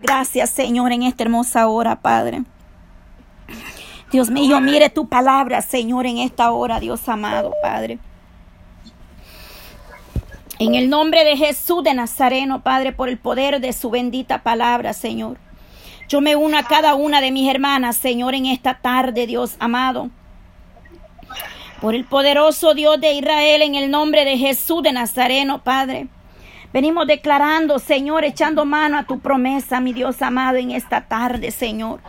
Gracias, Señor, en esta hermosa hora, Padre. Dios mío, mire tu palabra, Señor, en esta hora, Dios amado, Padre. En el nombre de Jesús de Nazareno, Padre, por el poder de su bendita palabra, Señor. Yo me uno a cada una de mis hermanas, Señor, en esta tarde, Dios amado. Por el poderoso Dios de Israel, en el nombre de Jesús de Nazareno, Padre. Venimos declarando, Señor, echando mano a tu promesa, mi Dios amado, en esta tarde, Señor.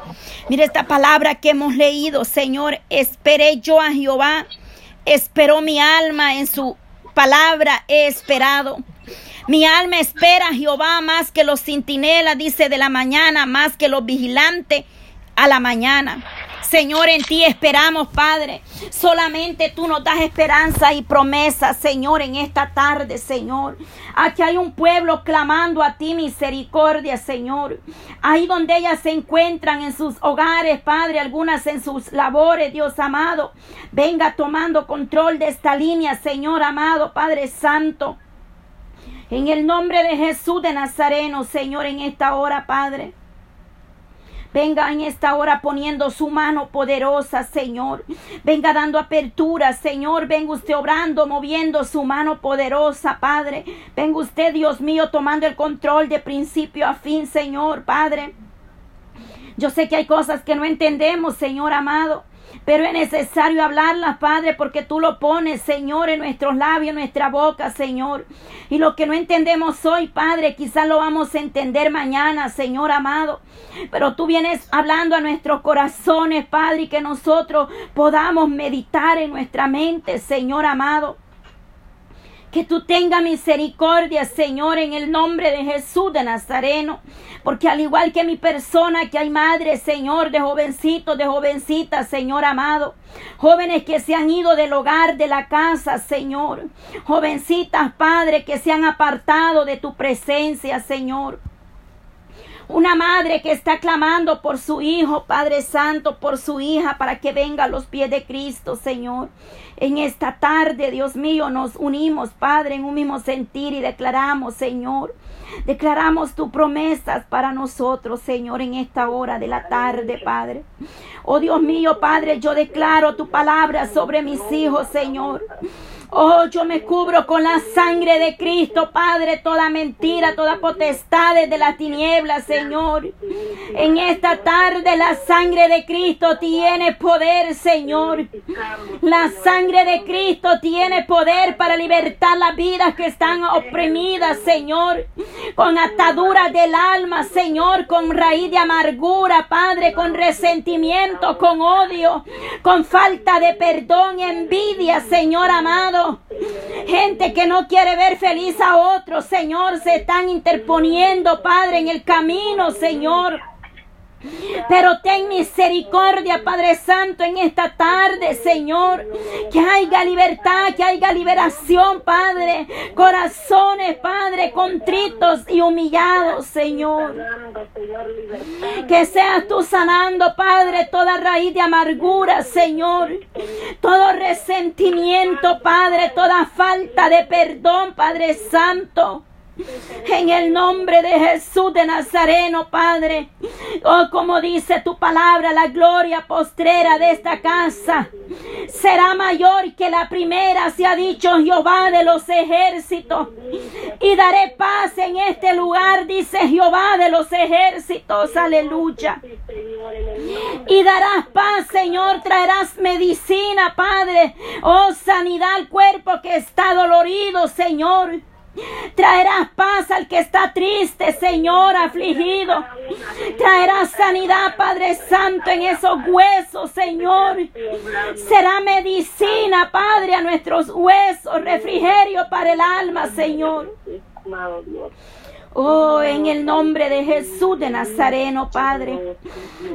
Mira esta palabra que hemos leído, Señor. Esperé yo a Jehová. Esperó mi alma en su palabra. He esperado. Mi alma espera a Jehová más que los centinelas, dice de la mañana, más que los vigilantes a la mañana. Señor, en ti esperamos, Padre. Solamente tú nos das esperanza y promesa, Señor, en esta tarde, Señor. Aquí hay un pueblo clamando a ti misericordia, Señor. Ahí donde ellas se encuentran en sus hogares, Padre, algunas en sus labores, Dios amado. Venga tomando control de esta línea, Señor amado, Padre Santo. En el nombre de Jesús de Nazareno, Señor, en esta hora, Padre. Venga en esta hora poniendo su mano poderosa, Señor. Venga dando apertura, Señor. Venga usted obrando, moviendo su mano poderosa, Padre. Venga usted, Dios mío, tomando el control de principio a fin, Señor, Padre. Yo sé que hay cosas que no entendemos, Señor amado. Pero es necesario hablarlas, Padre, porque tú lo pones, Señor, en nuestros labios, en nuestra boca, Señor. Y lo que no entendemos hoy, Padre, quizás lo vamos a entender mañana, Señor amado. Pero tú vienes hablando a nuestros corazones, Padre, y que nosotros podamos meditar en nuestra mente, Señor amado. Que tú tengas misericordia, Señor, en el nombre de Jesús de Nazareno. Porque al igual que mi persona, que hay madres, Señor, de jovencitos, de jovencitas, Señor amado. Jóvenes que se han ido del hogar, de la casa, Señor. Jovencitas, Padre, que se han apartado de tu presencia, Señor. Una madre que está clamando por su hijo, Padre Santo, por su hija, para que venga a los pies de Cristo, Señor. En esta tarde, Dios mío, nos unimos, Padre, en un mismo sentir y declaramos, Señor, declaramos tus promesas para nosotros, Señor, en esta hora de la tarde, Padre. Oh Dios mío, Padre, yo declaro tu palabra sobre mis hijos, Señor. Oh, yo me cubro con la sangre de Cristo, Padre, toda mentira, toda potestad de la tiniebla, Señor. En esta tarde la sangre de Cristo tiene poder, Señor. La sangre de Cristo tiene poder para libertar las vidas que están oprimidas, Señor. Con ataduras del alma, Señor, con raíz de amargura, Padre, con resentimiento, con odio, con falta de perdón, envidia, Señor amado. Gente que no quiere ver feliz a otros, Señor, se están interponiendo, Padre, en el camino, Señor. Pero ten misericordia, Padre Santo, en esta tarde, Señor. Que haya libertad, que haya liberación, Padre. Corazones, Padre, contritos y humillados, Señor. Que seas tú sanando, Padre, toda raíz de amargura, Señor. Todo resentimiento, Padre, toda falta de perdón, Padre Santo. En el nombre de Jesús de Nazareno, Padre. Oh, como dice tu palabra, la gloria postrera de esta casa será mayor que la primera, se ha dicho Jehová de los ejércitos. Y daré paz en este lugar, dice Jehová de los ejércitos. Aleluya. Y darás paz, Señor, traerás medicina, Padre. Oh, sanidad al cuerpo que está dolorido, Señor. Traerás paz al que está triste, Señor, afligido. Traerás sanidad, Padre Santo, en esos huesos, Señor. Será medicina, Padre, a nuestros huesos, refrigerio para el alma, Señor. Oh, en el nombre de Jesús de Nazareno, Padre,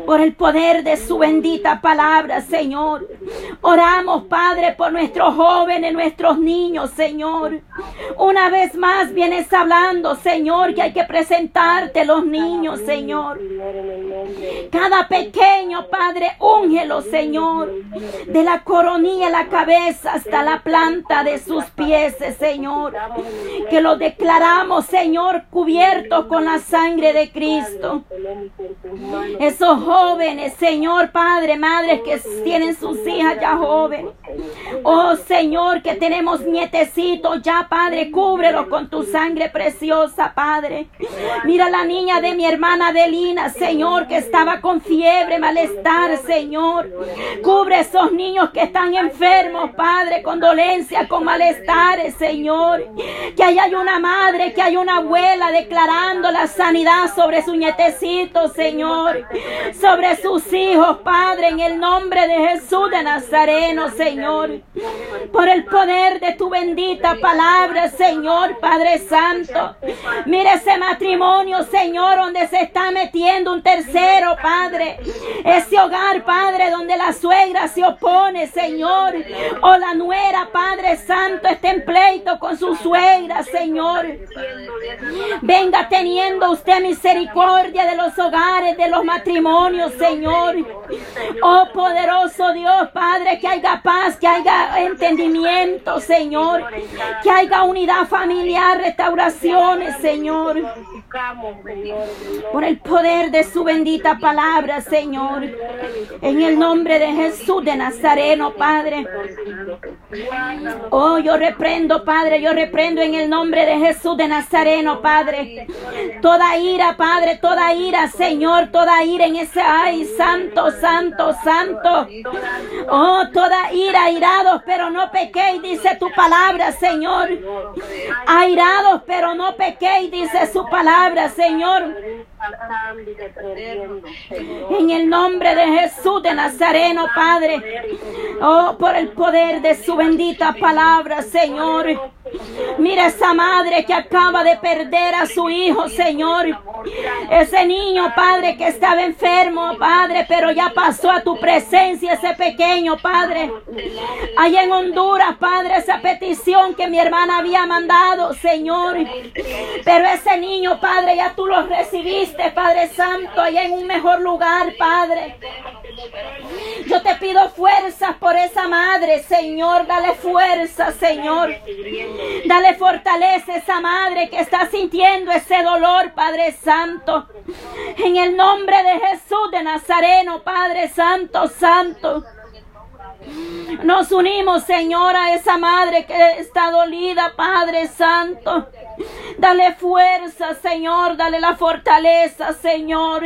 por el poder de su bendita palabra, Señor. Oramos, Padre, por nuestros jóvenes, nuestros niños, Señor. Una vez más vienes hablando, Señor, que hay que presentarte los niños, Señor. Cada pequeño, Padre, úngelo, Señor. De la coronilla, la cabeza hasta la planta de sus pies, Señor. Que lo declaramos, Señor, cubierto cubiertos con la sangre de Cristo. Esos jóvenes, Señor Padre, madres que tienen sus hijas ya jóvenes. Oh Señor, que tenemos nietecitos ya, Padre, cúbrelos con tu sangre preciosa, Padre. Mira la niña de mi hermana Adelina, Señor, que estaba con fiebre, malestar, Señor. Cubre esos niños que están enfermos, Padre, con dolencia, con malestares, Señor. Que ahí hay una madre, que hay una abuela declarando la sanidad sobre su nietecito, Señor. Sobre sus hijos, Padre, en el nombre de Jesús de Nazareno, Señor. Por el poder de tu bendita palabra, Señor, Padre Santo. Mire ese matrimonio, Señor, donde se está metiendo un tercero, Padre. Ese hogar, Padre, donde la suegra se opone, Señor. O la nuera, Padre Santo, está en pleito con su suegra, Señor. Venga teniendo usted misericordia de los hogares, de los matrimonios, Señor. Oh poderoso Dios, Padre, que haya paz, que haya entendimiento, Señor. Que haya unidad familiar, restauraciones, Señor. Por el poder de su bendita palabra, Señor. En el nombre de Jesús de Nazareno, Padre. Oh, yo reprendo, Padre, yo reprendo en el nombre de Jesús de Nazareno, Padre. Toda ira, Padre, toda ira, Señor, toda ira en ese, ay, santo, santo, santo. Oh, toda ira, airados, pero no pequéis, dice tu palabra, Señor. Airados, pero no pequéis, dice su palabra, Señor. En el nombre de Jesús de Nazareno, Padre. Oh, por el poder de su bendita palabra, Señor. Mira esa madre que acaba de perder a su hijo, Señor. Ese niño, Padre, que estaba enfermo, Padre, pero ya pasó a tu presencia ese pequeño, Padre. Allá en Honduras, Padre, esa petición que mi hermana había mandado, Señor. Pero ese niño, Padre, ya tú lo recibiste, Padre Santo, allá en un mejor lugar, Padre. Yo te pido fuerzas por esa madre, Señor. Dale fuerza, Señor. Dale fortaleza a esa madre que está sintiendo ese dolor, Padre Santo. En el nombre de Jesús de Nazareno, Padre Santo, Santo. Nos unimos, Señor, a esa madre que está dolida, Padre Santo. Dale fuerza, Señor. Dale la fortaleza, Señor.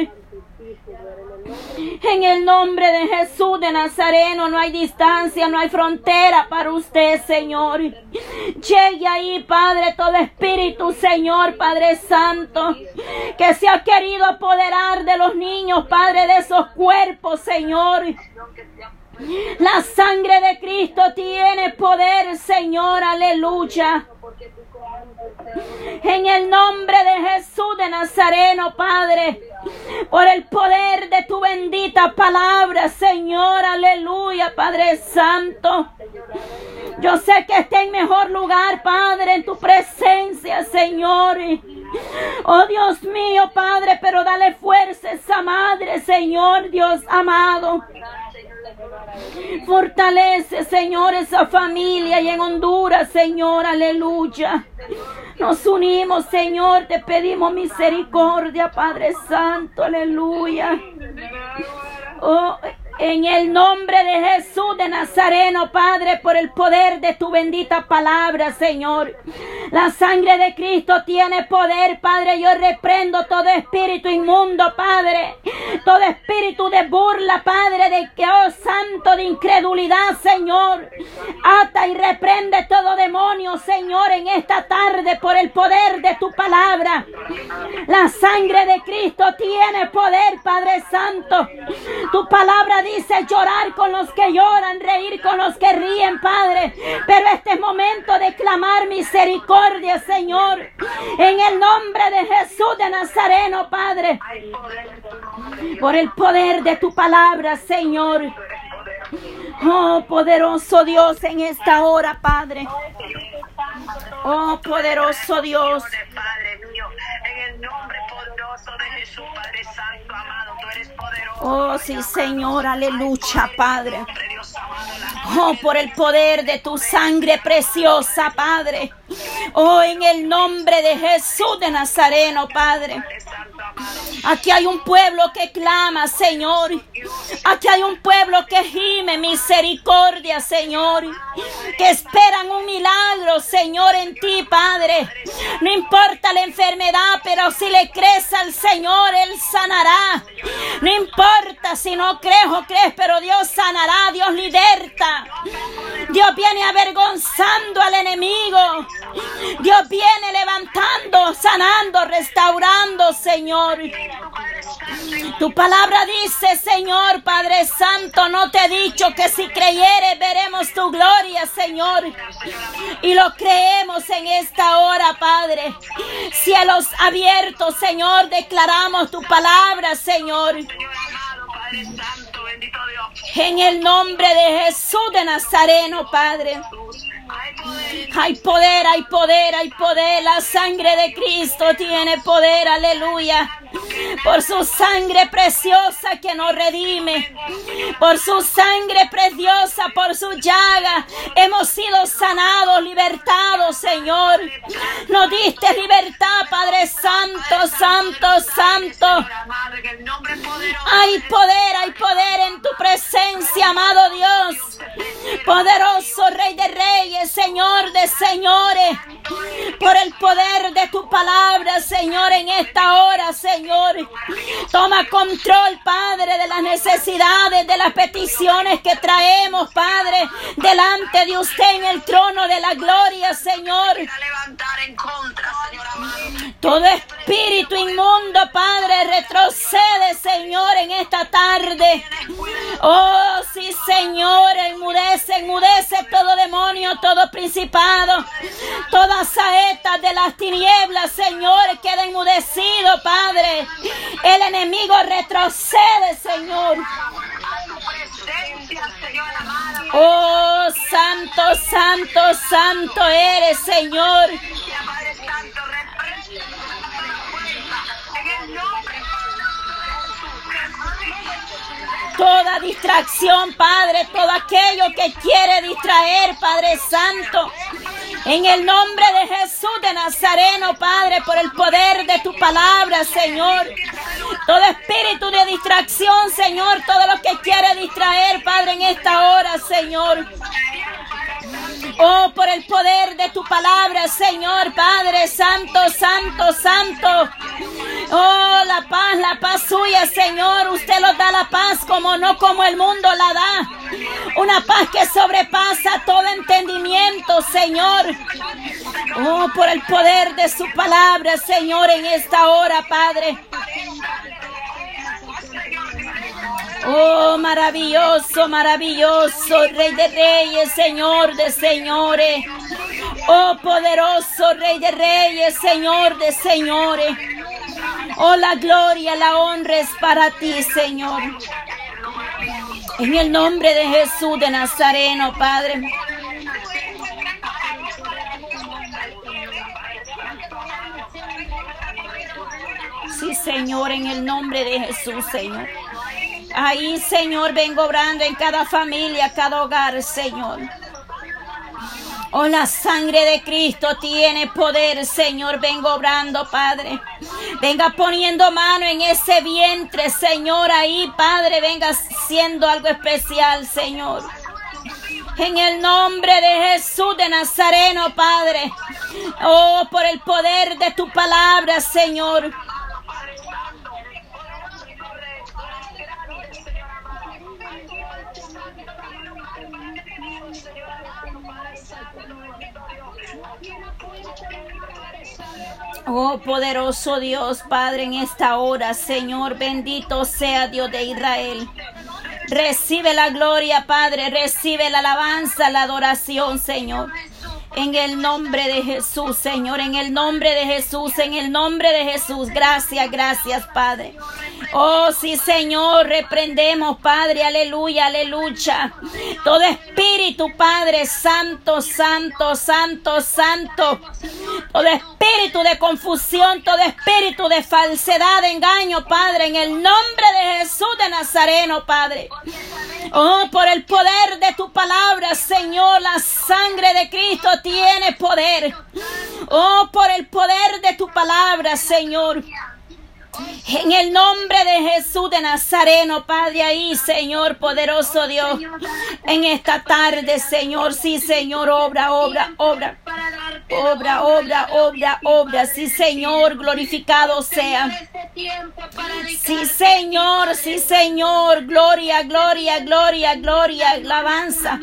En el nombre de Jesús de Nazareno no hay distancia, no hay frontera para usted, Señor. Llegue ahí, Padre, todo espíritu, Señor, Padre Santo, que se ha querido apoderar de los niños, Padre, de esos cuerpos, Señor. La sangre de Cristo tiene poder, Señor, aleluya. En el nombre de Jesús de Nazareno, Padre, por el poder de tu bendita palabra, Señor, aleluya, Padre Santo. Yo sé que está en mejor lugar, Padre, en tu presencia, Señor. Oh Dios mío, Padre, pero dale fuerza a esa madre, Señor, Dios amado. Fortalece, Señor, esa familia y en Honduras, Señor, aleluya. Nos unimos, Señor, te pedimos misericordia, Padre Santo, aleluya. Oh, en el nombre de Jesús de Nazareno, Padre, por el poder de tu bendita palabra, Señor. La sangre de Cristo tiene poder, Padre. Yo reprendo todo espíritu inmundo, Padre. Todo espíritu de burla, Padre, de que, oh santo, de incredulidad, Señor. Ata y reprende todo demonio, Señor, en esta tarde por el poder de tu palabra. La sangre de Cristo tiene poder, Padre Santo. Tu palabra dice llorar con los que lloran, reír con los que ríen, Padre. Pero este es momento de clamar misericordia, Señor. En el nombre de Jesús de Nazareno, Padre. Por el poder de tu palabra, Señor. Oh, poderoso Dios, en esta hora, Padre. Oh, poderoso Dios. Oh, sí, Señor, aleluya, Padre. Oh, por el poder de tu sangre preciosa, Padre. Oh, en el nombre de Jesús de Nazareno, Padre. Aquí hay un pueblo que clama, Señor. Aquí hay un pueblo que gime misericordia, Señor. Que esperan un milagro, Señor, en ti, Padre. No importa la enfermedad, pero si le crees al Señor, Él sanará. No importa si no crees o crees, pero Dios sanará, Dios liberta. Dios viene avergonzando al enemigo. Dios viene levantando, sanando, restaurando, Señor. Tu palabra dice, Señor Padre Santo, no te he dicho que si creyeres veremos tu gloria, Señor. Y lo creemos en esta hora, Padre. Cielos abiertos, Señor, declaramos tu palabra, Señor. En el nombre de Jesús de Nazareno, Padre. Hay poder, hay poder, hay poder. La sangre de Cristo tiene poder, aleluya. Por su sangre preciosa que nos redime. Por su sangre preciosa, por su llaga. Hemos sido sanados, libertados, Señor. Nos diste libertad, Padre Santo, Santo, Santo. Hay poder, hay poder en tu presencia, amado Dios. Poderoso Rey de Reyes, Señor de Señores. Por el poder de tu palabra, Señor, en esta hora, Señor. Toma control, Padre, de las necesidades, de las peticiones que traemos, Padre, delante de usted en el trono de la gloria, Señor. Todo espíritu inmundo, Padre, retrocede, Señor, en esta tarde. Oh, sí, Señor, enmudece, enmudece todo demonio, todo principado, toda saeta de las tinieblas, Señor, queda enmudecido, Padre. El enemigo retrocede, Señor. Oh, santo, santo, santo eres, Señor. Toda distracción, Padre, todo aquello que quiere distraer, Padre Santo. En el nombre de Jesús de Nazareno, Padre, por el poder de tu palabra, Señor. Todo espíritu de distracción, Señor, todo lo que quiere distraer, Padre, en esta hora, Señor. Oh, por el poder de tu palabra, Señor Padre Santo, Santo, Santo. Oh, la paz, la paz suya, Señor. Usted nos da la paz como no como el mundo la da. Una paz que sobrepasa todo entendimiento, Señor. Oh, por el poder de su palabra, Señor, en esta hora, Padre. Oh, maravilloso, maravilloso, Rey de Reyes, Señor de Señores. Oh, poderoso Rey de Reyes, Señor de Señores. Oh, la gloria, la honra es para ti, Señor. En el nombre de Jesús de Nazareno, Padre. Sí, Señor, en el nombre de Jesús, Señor. Ahí, Señor, vengo obrando en cada familia, cada hogar, Señor. Oh, la sangre de Cristo tiene poder, Señor. Vengo obrando, Padre. Venga poniendo mano en ese vientre, Señor. Ahí, Padre, venga siendo algo especial, Señor. En el nombre de Jesús de Nazareno, Padre. Oh, por el poder de tu palabra, Señor. Oh poderoso Dios, Padre, en esta hora, Señor, bendito sea Dios de Israel. Recibe la gloria, Padre, recibe la alabanza, la adoración, Señor. En el nombre de Jesús, Señor, en el nombre de Jesús, en el nombre de Jesús. Gracias, gracias, Padre. Oh, sí, Señor, reprendemos, Padre, aleluya, aleluya. Todo espíritu, Padre, santo, santo, santo, santo. Todo espíritu de confusión, todo espíritu de falsedad, de engaño, Padre, en el nombre de Jesús de Nazareno, Padre. Oh, por el poder de tu palabra, Señor, la sangre de Cristo tiene poder. Oh, por el poder de tu palabra, Señor. En el nombre de Jesús de Nazareno, Padre, ahí, Señor, poderoso Dios, en esta tarde, Señor, sí, Señor, obra, obra, obra, obra, obra, obra, obra, sí, Señor, glorificado sea. Sí, Señor, sí, Señor, gloria, gloria, gloria, gloria, alabanza,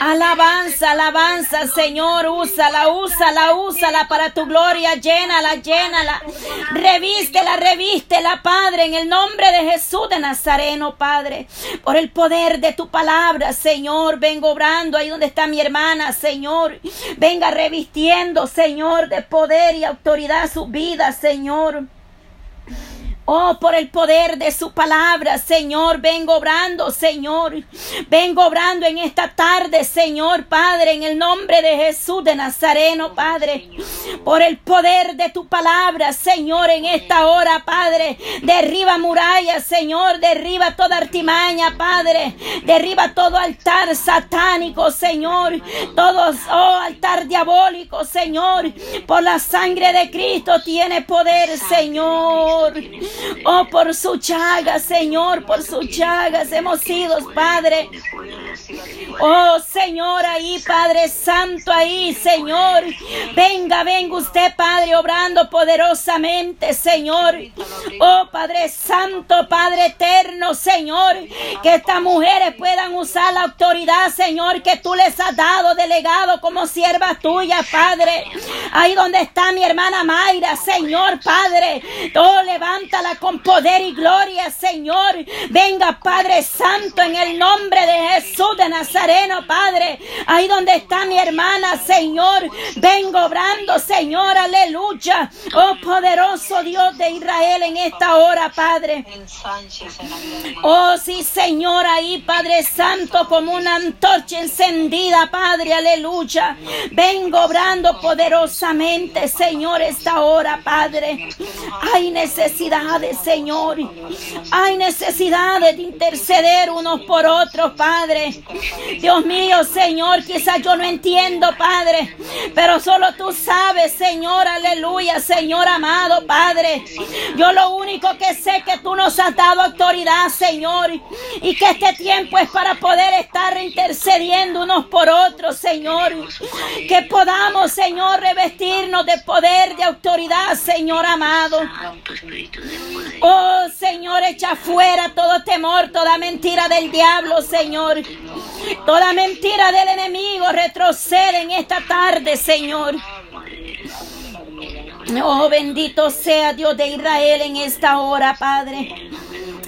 alabanza, alabanza, Señor, úsala, úsala, úsala para tu gloria, llénala, llénala, revístela, la Padre, en el nombre de Jesús de Nazareno, Padre, por el poder de tu palabra, Señor. Vengo obrando ahí donde está mi hermana, Señor. Venga revistiendo, Señor, de poder y autoridad su vida, Señor. Oh, por el poder de su palabra, Señor, vengo obrando, Señor. Vengo obrando en esta tarde, Señor, Padre, en el nombre de Jesús de Nazareno, Padre. Por el poder de tu palabra, Señor, en esta hora, Padre. Derriba murallas, Señor, derriba toda artimaña, Padre. Derriba todo altar satánico, Señor. Todo, oh, altar diabólico, Señor. Por la sangre de Cristo tiene poder, Señor. Oh, por su chaga, Señor, por su chagas hemos sido, Padre. Oh, Señor, ahí, Padre Santo, ahí, Señor. Venga, venga usted, Padre, obrando poderosamente, Señor. Oh, Padre Santo, Padre eterno, Señor. Que estas mujeres puedan usar la autoridad, Señor, que tú les has dado, delegado como sierva tuya, Padre. Ahí donde está mi hermana Mayra, Señor, Padre. Oh, levanta con poder y gloria, Señor. Venga, Padre Santo, en el nombre de Jesús de Nazareno, Padre. Ahí donde está mi hermana, Señor. Vengo obrando, Señor, aleluya. Oh, poderoso Dios de Israel en esta hora, Padre. Oh, sí, Señor, ahí, Padre Santo, como una antorcha encendida, Padre, aleluya. Vengo obrando poderosamente, Señor, esta hora, Padre. Hay Señor. Hay necesidades de interceder unos por otros, Padre. Dios mío, Señor, quizás yo no entiendo, Padre, pero solo tú sabes, Señor, aleluya, Señor amado, Padre. Yo lo único que sé que tú nos has dado autoridad, Señor, y que este tiempo es para poder estar intercediendo unos por otros, Señor. Que podamos, Señor, revestirnos de poder, de autoridad, Señor amado. Oh Señor, echa fuera todo temor, toda mentira del diablo, Señor. Toda mentira del enemigo retrocede en esta tarde, Señor. Oh, bendito sea Dios de Israel en esta hora, Padre.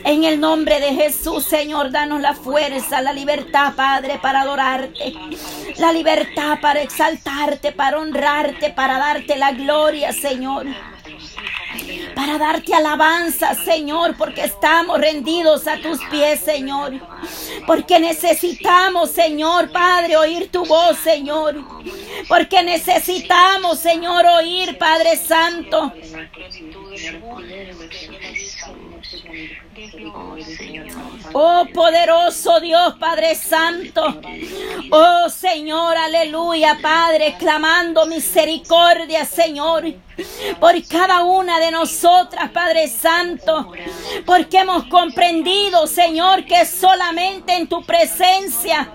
En el nombre de Jesús, Señor, danos la fuerza, la libertad, Padre, para adorarte. La libertad para exaltarte, para honrarte, para darte la gloria, Señor para darte alabanza, Señor, porque estamos rendidos a tus pies, Señor. Porque necesitamos, Señor, Padre, oír tu voz, Señor. Porque necesitamos, Señor, oír, Padre Santo. Oh poderoso Dios Padre Santo. Oh Señor, aleluya Padre, clamando misericordia Señor por cada una de nosotras, Padre Santo, porque hemos comprendido, Señor, que solamente en tu presencia,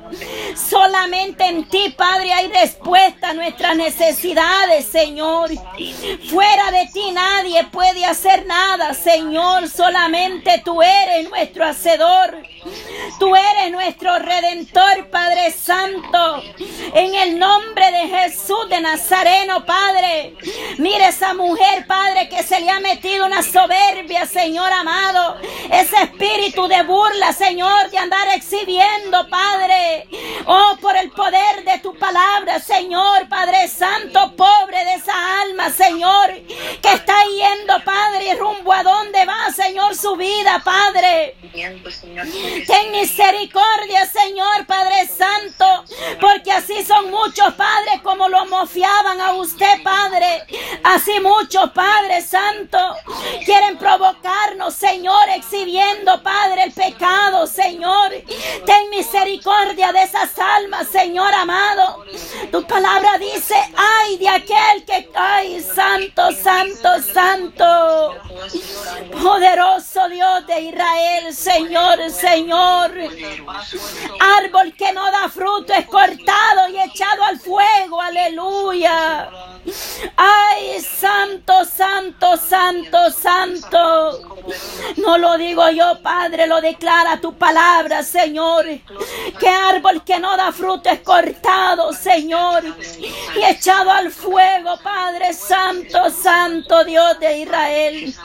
solamente en ti, Padre, hay respuesta a nuestras necesidades, Señor. Fuera de ti nadie puede hacer nada, Señor, solamente tú eres nuestro hacedor. Tú eres nuestro redentor, Padre Santo. En el nombre de Jesús de Nazareno, Padre. Mire esa mujer, Padre, que se le ha metido una soberbia, Señor amado. Ese espíritu de burla, Señor, de andar exhibiendo, Padre. Oh, por el poder de tu palabra, Señor, Padre Santo, pobre de esa alma, Señor, que está yendo, Padre, rumbo a dónde va, Señor, su vida, Padre. Ten misericordia, Señor Padre Santo, porque así son muchos padres como lo mofiaban a usted, Padre. Así muchos Padre Santo quieren provocarnos, Señor, exhibiendo, Padre, el pecado, Señor. Ten misericordia de esas almas, Señor amado. Tu palabra dice, ay de aquel que, ay, santo, santo, santo. Poderoso Dios de Israel, Señor, Señor. Árbol que no da fruto es cortado y echado al fuego, aleluya. Ay, santo, santo, santo, santo. No lo digo yo, Padre, lo declara tu palabra, Señor. Que árbol que no da fruto es cortado, Señor, y echado al fuego, Padre Santo, Santo Dios de Israel.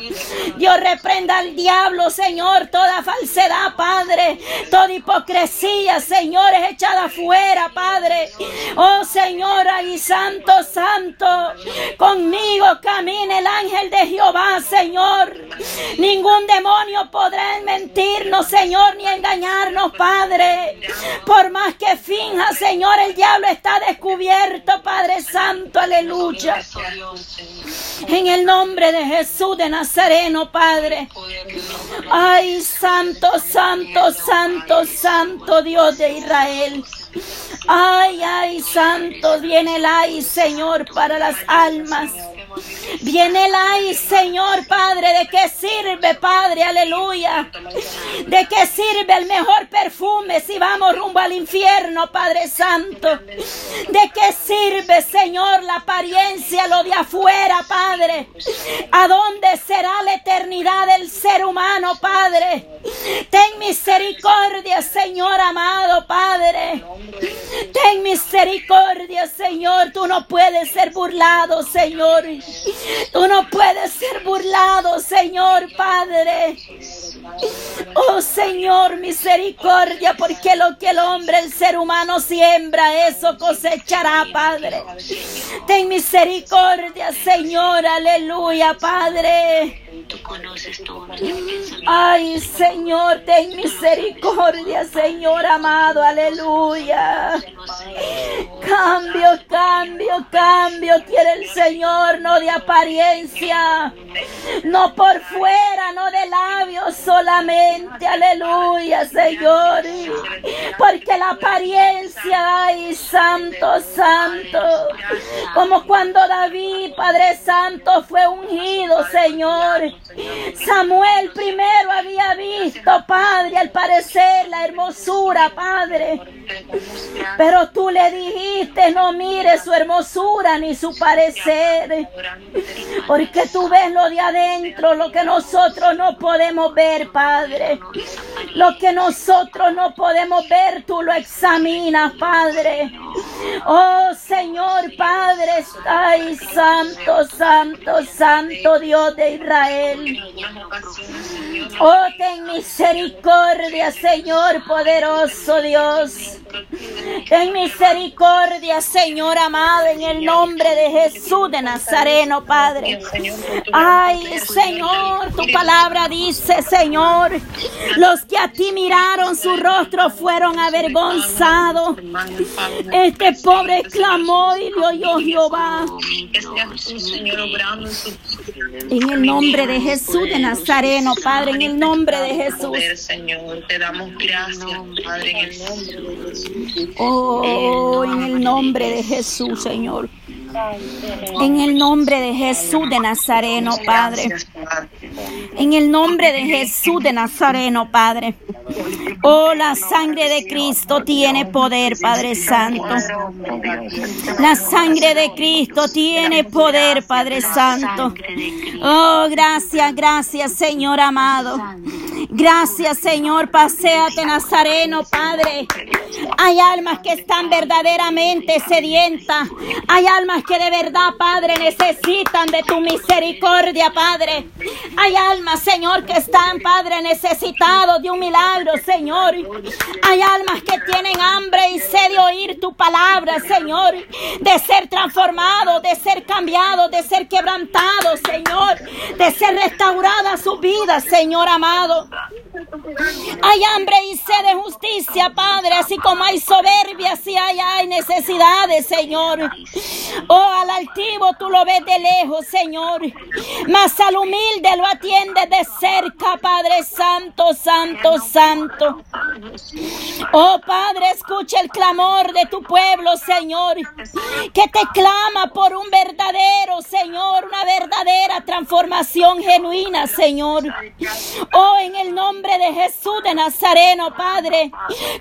Dios reprenda al diablo, Señor, toda falsedad, Padre, toda hipocresía, Señor, es echada fuera, Padre. Oh, Señor, ahí, Santo, Santo, conmigo camina el ángel de Jehová, Señor. Ningún demonio podrá mentirnos, Señor, ni engañarnos, Padre. Por más que finja, Señor, el diablo está descubierto, Padre Santo, aleluya. En el nombre de Jesús de Nazareno, Padre. Ay, santo, santo, santo, santo Dios de Israel. Ay, ay, santo, viene el ay, Señor, para las almas. Viene el ay, Señor Padre, ¿de qué sirve, Padre? Aleluya. ¿De qué sirve el mejor perfume si vamos rumbo al infierno, Padre Santo? ¿De qué sirve, Señor, la apariencia, lo de afuera, Padre? ¿A dónde será la eternidad del ser humano, Padre? Ten misericordia, Señor amado, Padre. Ten misericordia, Señor. Tú no puedes ser burlado, Señor. Tú no puedes ser burlado, Señor Padre. Oh Señor, misericordia, porque lo que el hombre, el ser humano siembra, eso cosechará, Padre. Ten misericordia, Señor, aleluya, Padre. Ay, Señor, ten misericordia, Señor amado, aleluya. Cambio, cambio, cambio quiere el Señor, no de apariencia, no por fuera, no de labios solamente, aleluya, Señor. Porque la apariencia, ay, santo, santo, como cuando David, Padre Santo, fue ungido, Señor. Samuel primero había visto, Padre, al parecer la hermosura, Padre. Pero tú le dijiste, no mire su hermosura ni su parecer. Porque tú ves lo de adentro, lo que nosotros no podemos ver, Padre. Lo que nosotros no podemos ver, tú lo examinas, Padre. Oh Señor Padre, ay, santo, santo, santo Dios de Israel. Oh, ten misericordia, Señor poderoso Dios. Ten misericordia, Señor amado, en el nombre de Jesús de Nazareno, Padre. Ay, Señor, tu palabra dice, Señor, los que a ti miraron su rostro fueron avergonzados. Este pobre clamó y le oyó Jehová. En el nombre de Jesús de Nazareno, Padre, en el nombre de Jesús. Señor, te damos gracias, Padre, en el nombre de Jesús. Oh, en el nombre de Jesús, Señor. En el nombre de Jesús de Nazareno, Padre. En el nombre de Jesús de Nazareno, Padre. Oh, la sangre de Cristo tiene poder, Padre Santo. La sangre de Cristo tiene poder, Padre Santo. Oh, gracias, gracias, Señor amado. Gracias, Señor. Paseate, Nazareno, Padre. Hay almas que están verdaderamente sedientas. Hay almas que de verdad, Padre, necesitan de tu misericordia, Padre. Hay almas, Señor, que están, Padre, necesitados de un milagro, Señor. Hay almas que tienen hambre y sed de oír tu palabra, Señor. De ser transformados, de ser cambiados, de ser quebrantados, Señor. De ser restaurada su vida, Señor amado. Hay hambre y sed de justicia, Padre, así como hay soberbia, así hay, hay necesidades, Señor. Oh, al altivo tú lo ves de lejos, Señor. Mas al humilde lo atiende de cerca, Padre Santo, Santo, Santo. Oh, Padre, escucha el clamor de tu pueblo, Señor. Que te clama por un verdadero, Señor, una verdadera transformación genuina, Señor. Oh, en el nombre de Jesús de Nazareno, Padre.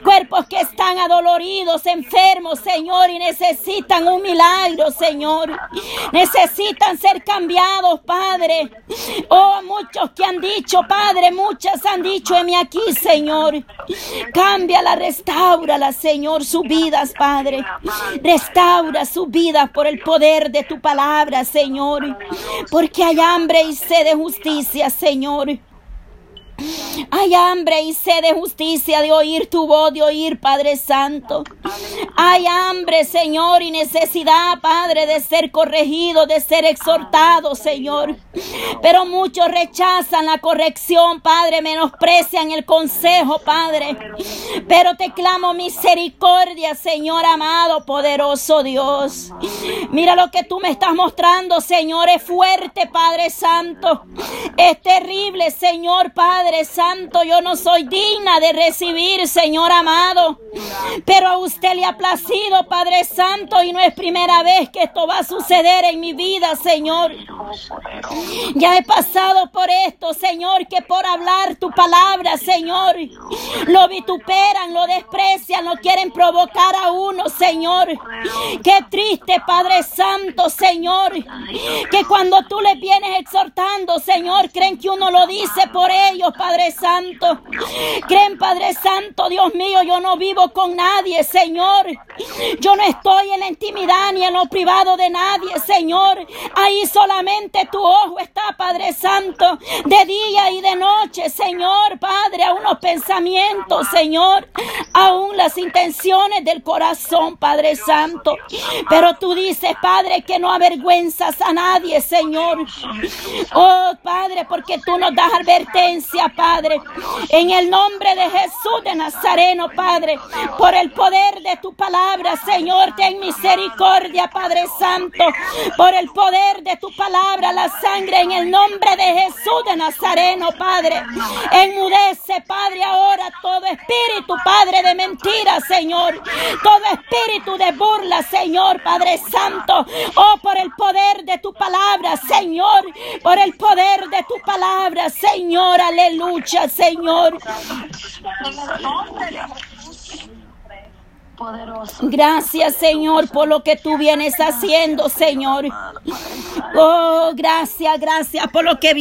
Cuerpos que están adoloridos, enfermos, Señor, y necesitan un milagro, Señor. Necesitan ser cambiados, Padre. Oh, muchos que han dicho, Padre, muchas han dicho mí aquí, Señor. Cámbiala, restaurala, Señor, sus vidas, Padre. Restaura sus vidas por el poder de tu palabra, Señor. Porque hay hambre y sed de justicia, Señor. Hay hambre y sed de justicia, de oír tu voz, de oír, Padre Santo. Hay hambre, Señor, y necesidad, Padre, de ser corregido, de ser exhortado, Señor. Pero muchos rechazan la corrección, Padre, menosprecian el consejo, Padre. Pero te clamo misericordia, Señor amado, poderoso Dios. Mira lo que tú me estás mostrando, Señor, es fuerte, Padre Santo. Es terrible, Señor, Padre. Padre Santo, yo no soy digna de recibir, Señor amado. Pero a usted le ha placido, Padre Santo, y no es primera vez que esto va a suceder en mi vida, Señor. Ya he pasado por esto, Señor, que por hablar tu palabra, Señor, lo vituperan, lo desprecian, lo quieren provocar a uno, Señor. Qué triste, Padre Santo, Señor, que cuando tú le vienes exhortando, Señor, creen que uno lo dice por ellos, Padre Santo. Creen, Padre Santo, Dios mío, yo no vivo con nadie, Señor. Yo no estoy en la intimidad ni en lo privado de nadie, Señor. Ahí solamente tu ojo está, Padre Santo, de día y de noche, Señor, Padre, a unos pensamientos, Señor, aún las intenciones del corazón, Padre Santo. Pero tú dices, Padre, que no avergüenzas a nadie, Señor. Oh, Padre, porque tú nos das advertencia Padre. En el nombre de Jesús de Nazareno, Padre. Por el poder de tu palabra, Señor, ten misericordia, Padre Santo. Por el poder de tu palabra, la sangre en el nombre de Jesús de Nazareno, Padre. Enmudece, Padre, ahora todo espíritu, Padre, de mentira, Señor. Todo espíritu de burla, Señor, Padre Santo. Oh, por el poder de tu palabra, Señor. Por el poder de tu palabra, Señor. Aleluya lucha, Señor. Gracias, Señor, por lo que tú vienes haciendo, Señor. Oh, gracias, gracias por lo que